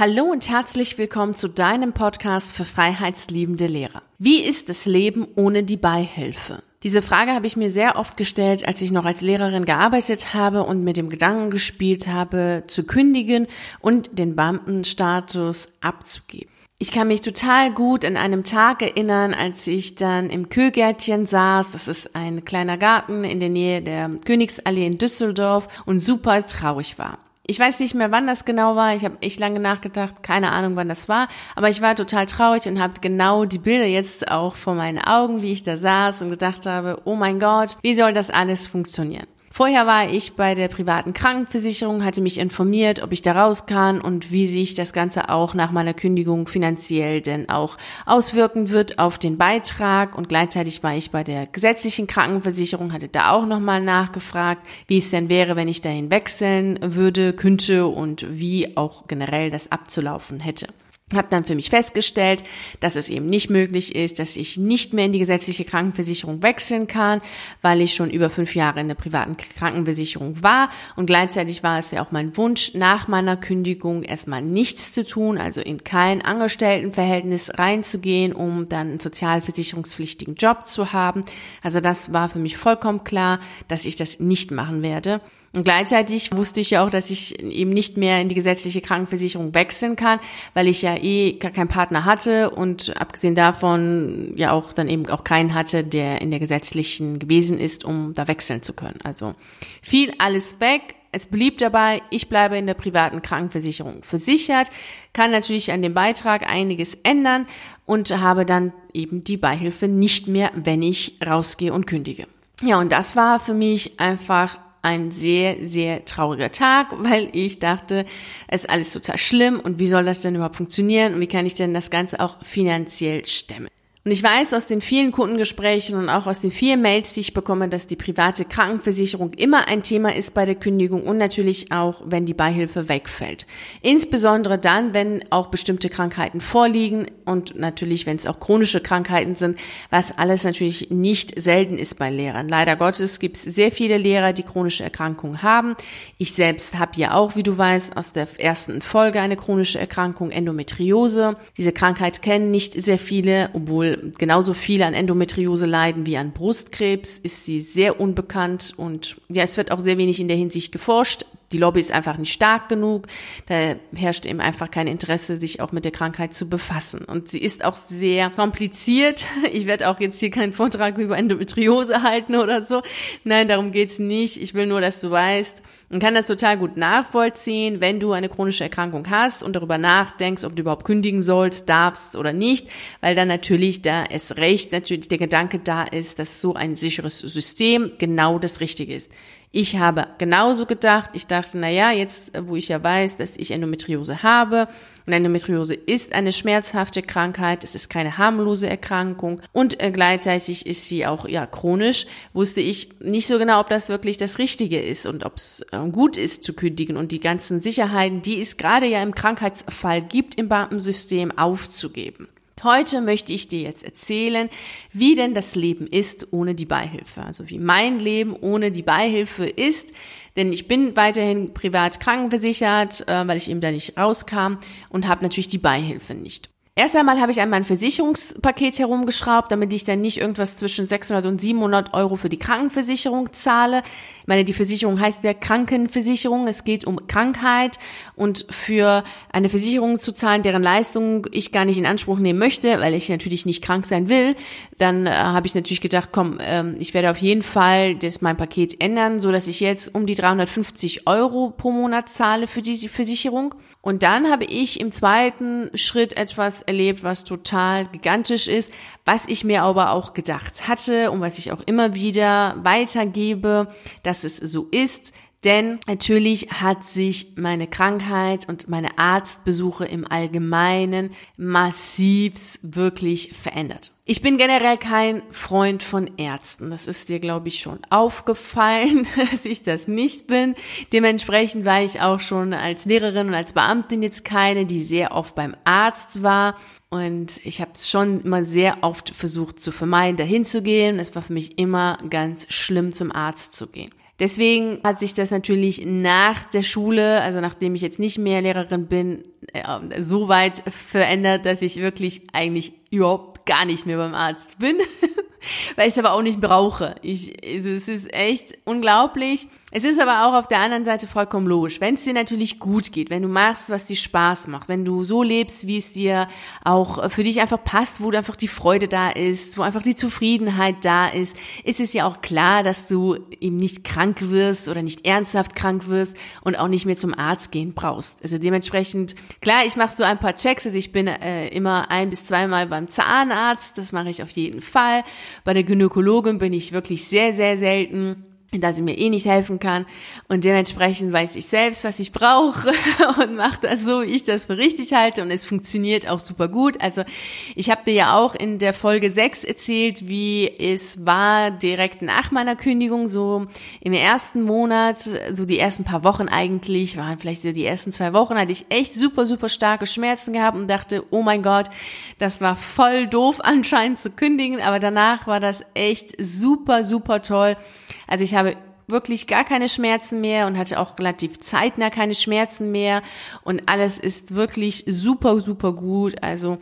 Hallo und herzlich willkommen zu deinem Podcast für freiheitsliebende Lehrer. Wie ist das Leben ohne die Beihilfe? Diese Frage habe ich mir sehr oft gestellt, als ich noch als Lehrerin gearbeitet habe und mit dem Gedanken gespielt habe, zu kündigen und den Beamtenstatus abzugeben. Ich kann mich total gut an einem Tag erinnern, als ich dann im Kögärtchen saß. Das ist ein kleiner Garten in der Nähe der Königsallee in Düsseldorf und super traurig war. Ich weiß nicht mehr, wann das genau war. Ich habe echt lange nachgedacht, keine Ahnung, wann das war. Aber ich war total traurig und habe genau die Bilder jetzt auch vor meinen Augen, wie ich da saß und gedacht habe, oh mein Gott, wie soll das alles funktionieren? Vorher war ich bei der privaten Krankenversicherung, hatte mich informiert, ob ich da raus kann und wie sich das Ganze auch nach meiner Kündigung finanziell denn auch auswirken wird auf den Beitrag. Und gleichzeitig war ich bei der gesetzlichen Krankenversicherung, hatte da auch nochmal nachgefragt, wie es denn wäre, wenn ich dahin wechseln würde, könnte und wie auch generell das abzulaufen hätte habe dann für mich festgestellt, dass es eben nicht möglich ist, dass ich nicht mehr in die gesetzliche Krankenversicherung wechseln kann, weil ich schon über fünf Jahre in der privaten Krankenversicherung war. Und gleichzeitig war es ja auch mein Wunsch, nach meiner Kündigung erstmal nichts zu tun, also in kein Angestelltenverhältnis reinzugehen, um dann einen sozialversicherungspflichtigen Job zu haben. Also das war für mich vollkommen klar, dass ich das nicht machen werde. Und gleichzeitig wusste ich ja auch, dass ich eben nicht mehr in die gesetzliche Krankenversicherung wechseln kann, weil ich ja eh gar keinen Partner hatte und abgesehen davon ja auch dann eben auch keinen hatte, der in der gesetzlichen gewesen ist, um da wechseln zu können. Also fiel alles weg. Es blieb dabei, ich bleibe in der privaten Krankenversicherung versichert, kann natürlich an dem Beitrag einiges ändern und habe dann eben die Beihilfe nicht mehr, wenn ich rausgehe und kündige. Ja, und das war für mich einfach ein sehr, sehr trauriger Tag, weil ich dachte, es ist alles total schlimm und wie soll das denn überhaupt funktionieren und wie kann ich denn das Ganze auch finanziell stemmen? Und ich weiß aus den vielen Kundengesprächen und auch aus den vielen Mails, die ich bekomme, dass die private Krankenversicherung immer ein Thema ist bei der Kündigung und natürlich auch, wenn die Beihilfe wegfällt. Insbesondere dann, wenn auch bestimmte Krankheiten vorliegen und natürlich, wenn es auch chronische Krankheiten sind, was alles natürlich nicht selten ist bei Lehrern. Leider Gottes gibt es sehr viele Lehrer, die chronische Erkrankungen haben. Ich selbst habe ja auch, wie du weißt, aus der ersten Folge eine chronische Erkrankung, Endometriose. Diese Krankheit kennen nicht sehr viele, obwohl genauso viele an Endometriose leiden wie an Brustkrebs, ist sie sehr unbekannt und ja, es wird auch sehr wenig in der Hinsicht geforscht. Die Lobby ist einfach nicht stark genug. Da herrscht eben einfach kein Interesse, sich auch mit der Krankheit zu befassen. Und sie ist auch sehr kompliziert. Ich werde auch jetzt hier keinen Vortrag über Endometriose halten oder so. Nein, darum geht's nicht. Ich will nur, dass du weißt, man kann das total gut nachvollziehen, wenn du eine chronische Erkrankung hast und darüber nachdenkst, ob du überhaupt kündigen sollst, darfst oder nicht, weil dann natürlich da es recht natürlich der Gedanke da ist, dass so ein sicheres System genau das Richtige ist. Ich habe genauso gedacht. Ich dachte, na ja, jetzt, wo ich ja weiß, dass ich Endometriose habe, und Endometriose ist eine schmerzhafte Krankheit, es ist keine harmlose Erkrankung und äh, gleichzeitig ist sie auch ja chronisch, wusste ich nicht so genau, ob das wirklich das Richtige ist und ob es äh, gut ist zu kündigen und die ganzen Sicherheiten, die es gerade ja im Krankheitsfall gibt im Beamtensystem, aufzugeben. Heute möchte ich dir jetzt erzählen, wie denn das Leben ist ohne die Beihilfe. Also wie mein Leben ohne die Beihilfe ist. Denn ich bin weiterhin privat krankenversichert, äh, weil ich eben da nicht rauskam und habe natürlich die Beihilfe nicht. Erst einmal habe ich an mein Versicherungspaket herumgeschraubt, damit ich dann nicht irgendwas zwischen 600 und 700 Euro für die Krankenversicherung zahle. Ich meine, die Versicherung heißt ja Krankenversicherung. Es geht um Krankheit und für eine Versicherung zu zahlen, deren Leistung ich gar nicht in Anspruch nehmen möchte, weil ich natürlich nicht krank sein will, dann äh, habe ich natürlich gedacht, komm, ähm, ich werde auf jeden Fall das mein Paket ändern, so dass ich jetzt um die 350 Euro pro Monat zahle für diese Versicherung. Und dann habe ich im zweiten Schritt etwas erlebt, was total gigantisch ist, was ich mir aber auch gedacht hatte und was ich auch immer wieder weitergebe, dass es so ist. Denn natürlich hat sich meine Krankheit und meine Arztbesuche im Allgemeinen massiv wirklich verändert. Ich bin generell kein Freund von Ärzten. Das ist dir, glaube ich, schon aufgefallen, dass ich das nicht bin. Dementsprechend war ich auch schon als Lehrerin und als Beamtin jetzt keine, die sehr oft beim Arzt war. Und ich habe es schon immer sehr oft versucht zu vermeiden, dahin zu gehen. Es war für mich immer ganz schlimm, zum Arzt zu gehen. Deswegen hat sich das natürlich nach der Schule, also nachdem ich jetzt nicht mehr Lehrerin bin, äh, so weit verändert, dass ich wirklich eigentlich überhaupt gar nicht mehr beim Arzt bin. weil ich es aber auch nicht brauche. Ich, also es ist echt unglaublich. Es ist aber auch auf der anderen Seite vollkommen logisch. Wenn es dir natürlich gut geht, wenn du machst, was dir Spaß macht, wenn du so lebst, wie es dir auch für dich einfach passt, wo einfach die Freude da ist, wo einfach die Zufriedenheit da ist, ist es ja auch klar, dass du eben nicht krank wirst oder nicht ernsthaft krank wirst und auch nicht mehr zum Arzt gehen brauchst. Also dementsprechend, klar, ich mache so ein paar Checks, also ich bin äh, immer ein bis zweimal beim Zahnarzt, das mache ich auf jeden Fall. Bei der Gynäkologin bin ich wirklich sehr, sehr selten da sie mir eh nicht helfen kann und dementsprechend weiß ich selbst, was ich brauche und mache das so, wie ich das für richtig halte und es funktioniert auch super gut. Also ich habe dir ja auch in der Folge 6 erzählt, wie es war direkt nach meiner Kündigung, so im ersten Monat, so die ersten paar Wochen eigentlich, waren vielleicht die ersten zwei Wochen, hatte ich echt super, super starke Schmerzen gehabt und dachte, oh mein Gott, das war voll doof anscheinend zu kündigen, aber danach war das echt super, super toll. Also ich habe wirklich gar keine Schmerzen mehr und hatte auch relativ zeitnah keine Schmerzen mehr und alles ist wirklich super, super gut. Also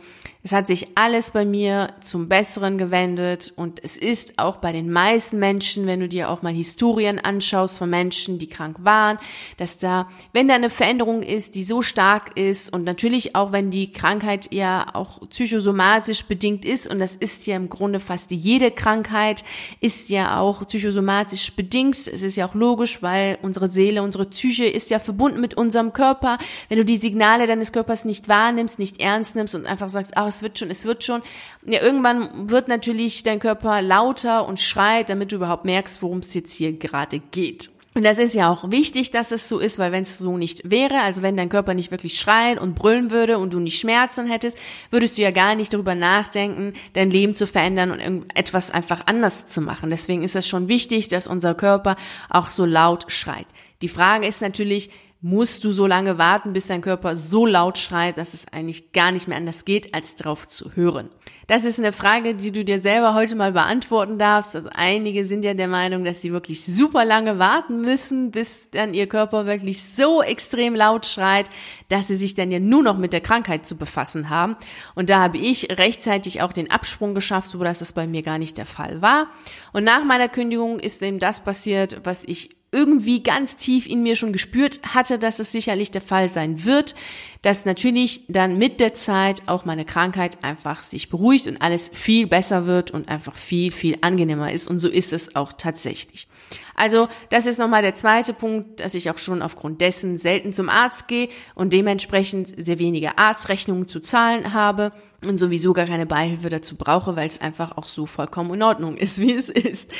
es hat sich alles bei mir zum Besseren gewendet und es ist auch bei den meisten Menschen, wenn du dir auch mal Historien anschaust von Menschen, die krank waren, dass da, wenn da eine Veränderung ist, die so stark ist und natürlich auch, wenn die Krankheit ja auch psychosomatisch bedingt ist und das ist ja im Grunde fast jede Krankheit, ist ja auch psychosomatisch bedingt. Es ist ja auch logisch, weil unsere Seele, unsere Psyche ist ja verbunden mit unserem Körper. Wenn du die Signale deines Körpers nicht wahrnimmst, nicht ernst nimmst und einfach sagst, ach, es wird schon, es wird schon. Ja, irgendwann wird natürlich dein Körper lauter und schreit, damit du überhaupt merkst, worum es jetzt hier gerade geht. Und das ist ja auch wichtig, dass es so ist, weil wenn es so nicht wäre, also wenn dein Körper nicht wirklich schreien und brüllen würde und du nicht Schmerzen hättest, würdest du ja gar nicht darüber nachdenken, dein Leben zu verändern und etwas einfach anders zu machen. Deswegen ist es schon wichtig, dass unser Körper auch so laut schreit. Die Frage ist natürlich, musst du so lange warten, bis dein Körper so laut schreit, dass es eigentlich gar nicht mehr anders geht, als drauf zu hören. Das ist eine Frage, die du dir selber heute mal beantworten darfst. Also einige sind ja der Meinung, dass sie wirklich super lange warten müssen, bis dann ihr Körper wirklich so extrem laut schreit, dass sie sich dann ja nur noch mit der Krankheit zu befassen haben. Und da habe ich rechtzeitig auch den Absprung geschafft, so dass es bei mir gar nicht der Fall war. Und nach meiner Kündigung ist eben das passiert, was ich irgendwie ganz tief in mir schon gespürt hatte, dass es sicherlich der Fall sein wird, dass natürlich dann mit der Zeit auch meine Krankheit einfach sich beruhigt und alles viel besser wird und einfach viel, viel angenehmer ist. Und so ist es auch tatsächlich. Also das ist nochmal der zweite Punkt, dass ich auch schon aufgrund dessen selten zum Arzt gehe und dementsprechend sehr wenige Arztrechnungen zu zahlen habe und sowieso gar keine Beihilfe dazu brauche, weil es einfach auch so vollkommen in Ordnung ist, wie es ist.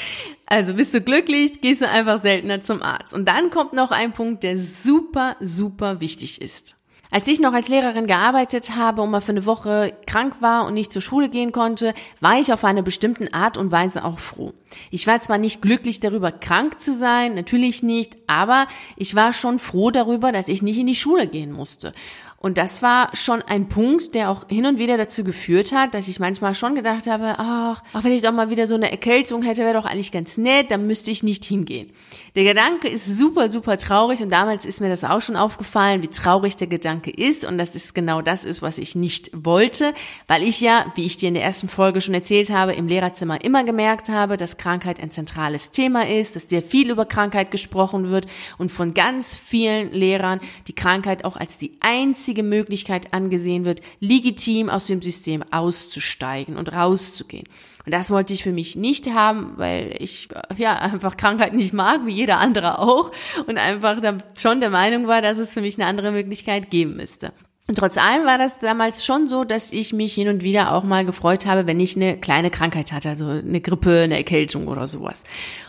Also bist du glücklich, gehst du einfach seltener zum Arzt. Und dann kommt noch ein Punkt, der super, super wichtig ist. Als ich noch als Lehrerin gearbeitet habe und mal für eine Woche krank war und nicht zur Schule gehen konnte, war ich auf eine bestimmte Art und Weise auch froh. Ich war zwar nicht glücklich darüber, krank zu sein, natürlich nicht, aber ich war schon froh darüber, dass ich nicht in die Schule gehen musste. Und das war schon ein Punkt, der auch hin und wieder dazu geführt hat, dass ich manchmal schon gedacht habe, ach, auch wenn ich doch mal wieder so eine Erkältung hätte, wäre doch eigentlich ganz nett, dann müsste ich nicht hingehen. Der Gedanke ist super, super traurig und damals ist mir das auch schon aufgefallen, wie traurig der Gedanke ist und das ist genau das ist, was ich nicht wollte, weil ich ja, wie ich dir in der ersten Folge schon erzählt habe, im Lehrerzimmer immer gemerkt habe, dass Krankheit ein zentrales Thema ist, dass sehr viel über Krankheit gesprochen wird und von ganz vielen Lehrern die Krankheit auch als die einzige einzige Möglichkeit angesehen wird, legitim aus dem System auszusteigen und rauszugehen. Und das wollte ich für mich nicht haben, weil ich ja einfach Krankheit nicht mag, wie jeder andere auch, und einfach schon der Meinung war, dass es für mich eine andere Möglichkeit geben müsste. Und trotz allem war das damals schon so, dass ich mich hin und wieder auch mal gefreut habe, wenn ich eine kleine Krankheit hatte, also eine Grippe, eine Erkältung oder sowas.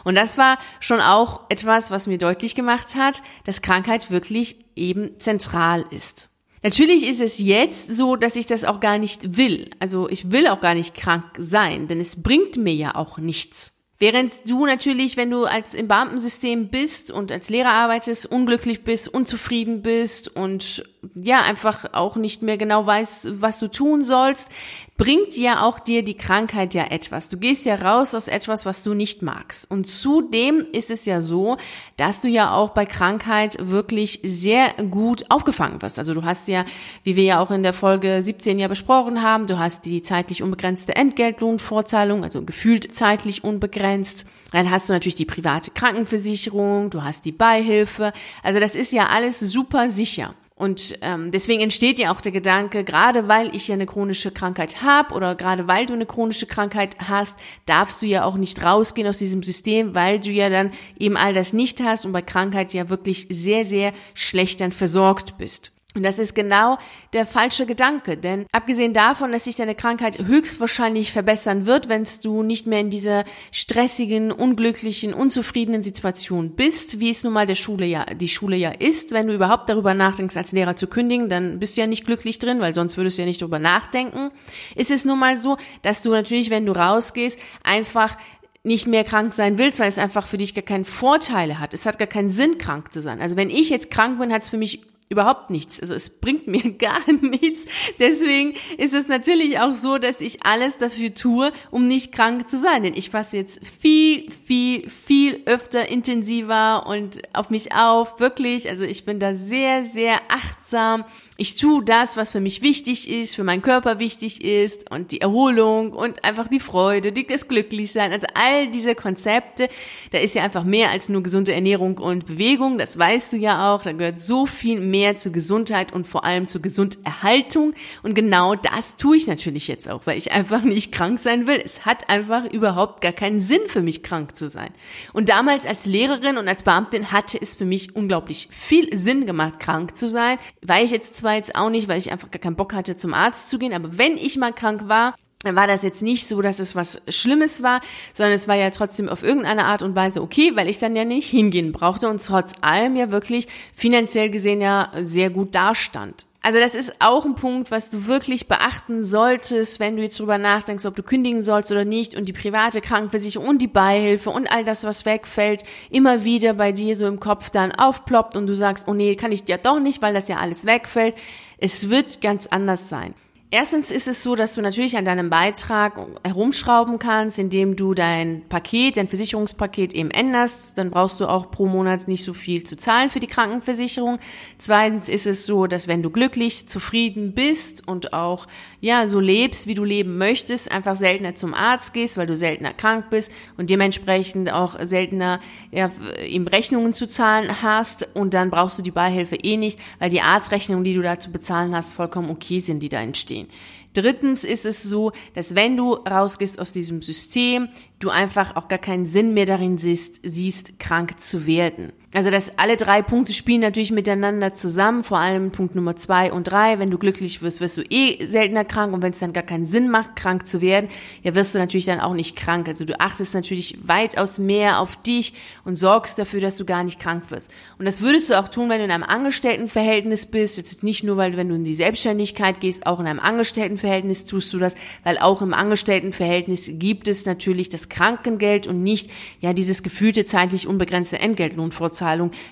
Und das war schon auch etwas, was mir deutlich gemacht hat, dass Krankheit wirklich eben zentral ist. Natürlich ist es jetzt so, dass ich das auch gar nicht will. Also ich will auch gar nicht krank sein, denn es bringt mir ja auch nichts. Während du natürlich, wenn du als im Beamtensystem bist und als Lehrer arbeitest, unglücklich bist, unzufrieden bist und ja, einfach auch nicht mehr genau weißt, was du tun sollst, bringt ja auch dir die Krankheit ja etwas. Du gehst ja raus aus etwas, was du nicht magst. Und zudem ist es ja so, dass du ja auch bei Krankheit wirklich sehr gut aufgefangen wirst. Also du hast ja, wie wir ja auch in der Folge 17 ja besprochen haben, du hast die zeitlich unbegrenzte Entgeltlohnvorzahlung, also gefühlt zeitlich unbegrenzt. Dann hast du natürlich die private Krankenversicherung, du hast die Beihilfe. Also das ist ja alles super sicher. Und ähm, deswegen entsteht ja auch der Gedanke, gerade weil ich ja eine chronische Krankheit habe oder gerade weil du eine chronische Krankheit hast, darfst du ja auch nicht rausgehen aus diesem System, weil du ja dann eben all das nicht hast und bei Krankheit ja wirklich sehr, sehr schlecht dann versorgt bist. Und das ist genau der falsche Gedanke, denn abgesehen davon, dass sich deine Krankheit höchstwahrscheinlich verbessern wird, wenn du nicht mehr in dieser stressigen, unglücklichen, unzufriedenen Situation bist, wie es nun mal der Schule ja, die Schule ja ist, wenn du überhaupt darüber nachdenkst, als Lehrer zu kündigen, dann bist du ja nicht glücklich drin, weil sonst würdest du ja nicht darüber nachdenken. Ist es nun mal so, dass du natürlich, wenn du rausgehst, einfach nicht mehr krank sein willst, weil es einfach für dich gar keinen Vorteile hat. Es hat gar keinen Sinn, krank zu sein. Also wenn ich jetzt krank bin, hat es für mich überhaupt nichts. Also es bringt mir gar nichts. Deswegen ist es natürlich auch so, dass ich alles dafür tue, um nicht krank zu sein. Denn ich passe jetzt viel, viel, viel öfter intensiver und auf mich auf. Wirklich. Also ich bin da sehr, sehr achtsam ich tue das, was für mich wichtig ist, für meinen Körper wichtig ist und die Erholung und einfach die Freude, das Glücklichsein. Also all diese Konzepte, da ist ja einfach mehr als nur gesunde Ernährung und Bewegung. Das weißt du ja auch. Da gehört so viel mehr zur Gesundheit und vor allem zur Gesunderhaltung. Und genau das tue ich natürlich jetzt auch, weil ich einfach nicht krank sein will. Es hat einfach überhaupt gar keinen Sinn für mich, krank zu sein. Und damals als Lehrerin und als Beamtin hatte es für mich unglaublich viel Sinn gemacht, krank zu sein, weil ich jetzt zwar war jetzt auch nicht, weil ich einfach gar keinen Bock hatte, zum Arzt zu gehen. Aber wenn ich mal krank war, war das jetzt nicht so, dass es was Schlimmes war, sondern es war ja trotzdem auf irgendeine Art und Weise okay, weil ich dann ja nicht hingehen brauchte und trotz allem ja wirklich finanziell gesehen ja sehr gut dastand. Also das ist auch ein Punkt, was du wirklich beachten solltest, wenn du jetzt drüber nachdenkst, ob du kündigen sollst oder nicht und die private Krankenversicherung und die Beihilfe und all das, was wegfällt, immer wieder bei dir so im Kopf dann aufploppt und du sagst, oh nee, kann ich ja doch nicht, weil das ja alles wegfällt. Es wird ganz anders sein. Erstens ist es so, dass du natürlich an deinem Beitrag herumschrauben kannst, indem du dein Paket, dein Versicherungspaket eben änderst. Dann brauchst du auch pro Monat nicht so viel zu zahlen für die Krankenversicherung. Zweitens ist es so, dass wenn du glücklich, zufrieden bist und auch, ja, so lebst, wie du leben möchtest, einfach seltener zum Arzt gehst, weil du seltener krank bist und dementsprechend auch seltener, ja, ihm Rechnungen zu zahlen hast. Und dann brauchst du die Beihilfe eh nicht, weil die Arztrechnungen, die du da zu bezahlen hast, vollkommen okay sind, die da entstehen gehen. Drittens ist es so, dass wenn du rausgehst aus diesem System, du einfach auch gar keinen Sinn mehr darin siehst, siehst krank zu werden. Also dass alle drei Punkte spielen natürlich miteinander zusammen, vor allem Punkt Nummer zwei und drei. Wenn du glücklich wirst, wirst du eh seltener krank und wenn es dann gar keinen Sinn macht, krank zu werden, ja wirst du natürlich dann auch nicht krank. Also du achtest natürlich weitaus mehr auf dich und sorgst dafür, dass du gar nicht krank wirst. Und das würdest du auch tun, wenn du in einem Angestelltenverhältnis bist. Jetzt nicht nur, weil wenn du in die Selbstständigkeit gehst, auch in einem Angestelltenverhältnis tust du das, weil auch im Angestelltenverhältnis gibt es natürlich das Krankengeld und nicht ja dieses gefühlte zeitlich unbegrenzte Entgeltlohnfortzahlung,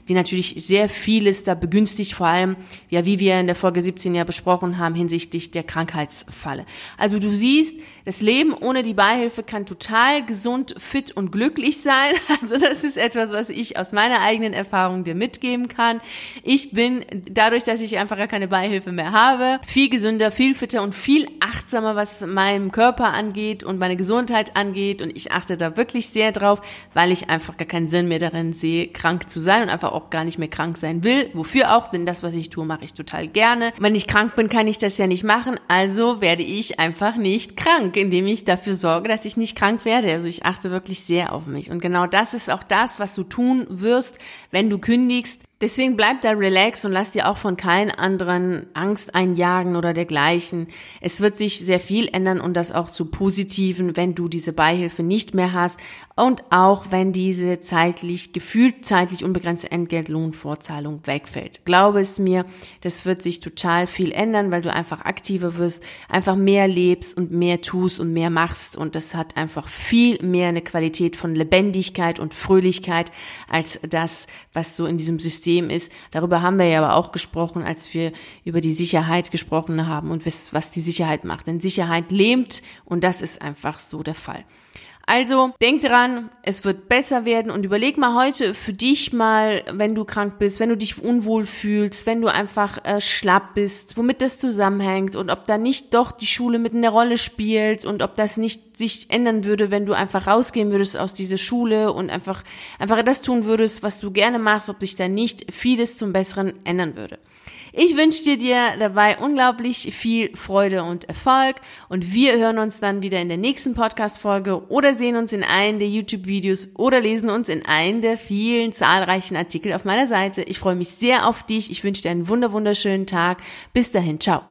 die natürlich sehr vieles da begünstigt, vor allem ja wie wir in der Folge 17 ja besprochen haben hinsichtlich der Krankheitsfalle. Also du siehst, das Leben ohne die Beihilfe kann total gesund, fit und glücklich sein. Also das ist etwas, was ich aus meiner eigenen Erfahrung dir mitgeben kann. Ich bin dadurch, dass ich einfach gar keine Beihilfe mehr habe, viel gesünder, viel fitter und viel achtsamer, was meinem Körper angeht und meine Gesundheit angeht. Und ich achte da wirklich sehr drauf, weil ich einfach gar keinen Sinn mehr darin sehe, krank zu sein und einfach auch gar nicht mehr krank sein will. Wofür auch? Denn das, was ich tue, mache ich total gerne. Wenn ich krank bin, kann ich das ja nicht machen. Also werde ich einfach nicht krank indem ich dafür sorge, dass ich nicht krank werde. Also ich achte wirklich sehr auf mich. Und genau das ist auch das, was du tun wirst, wenn du kündigst. Deswegen bleib da relax und lass dir auch von keinen anderen Angst einjagen oder dergleichen. Es wird sich sehr viel ändern und das auch zu positiven, wenn du diese Beihilfe nicht mehr hast und auch wenn diese zeitlich, gefühlt zeitlich unbegrenzte Entgeltlohnvorzahlung wegfällt. Glaube es mir, das wird sich total viel ändern, weil du einfach aktiver wirst, einfach mehr lebst und mehr tust und mehr machst und das hat einfach viel mehr eine Qualität von Lebendigkeit und Fröhlichkeit als das, was so in diesem System System ist. Darüber haben wir ja aber auch gesprochen, als wir über die Sicherheit gesprochen haben und was die Sicherheit macht. Denn Sicherheit lähmt und das ist einfach so der Fall. Also denk dran, es wird besser werden und überleg mal heute für dich mal, wenn du krank bist, wenn du dich unwohl fühlst, wenn du einfach äh, schlapp bist, womit das zusammenhängt und ob da nicht doch die Schule mit einer Rolle spielt und ob das nicht sich ändern würde, wenn du einfach rausgehen würdest aus dieser Schule und einfach einfach das tun würdest, was du gerne machst, ob sich da nicht vieles zum Besseren ändern würde. Ich wünsche dir dabei unglaublich viel Freude und Erfolg und wir hören uns dann wieder in der nächsten Podcast-Folge oder sehen uns in einem der YouTube-Videos oder lesen uns in einem der vielen zahlreichen Artikel auf meiner Seite. Ich freue mich sehr auf dich. Ich wünsche dir einen wunderschönen Tag. Bis dahin, ciao.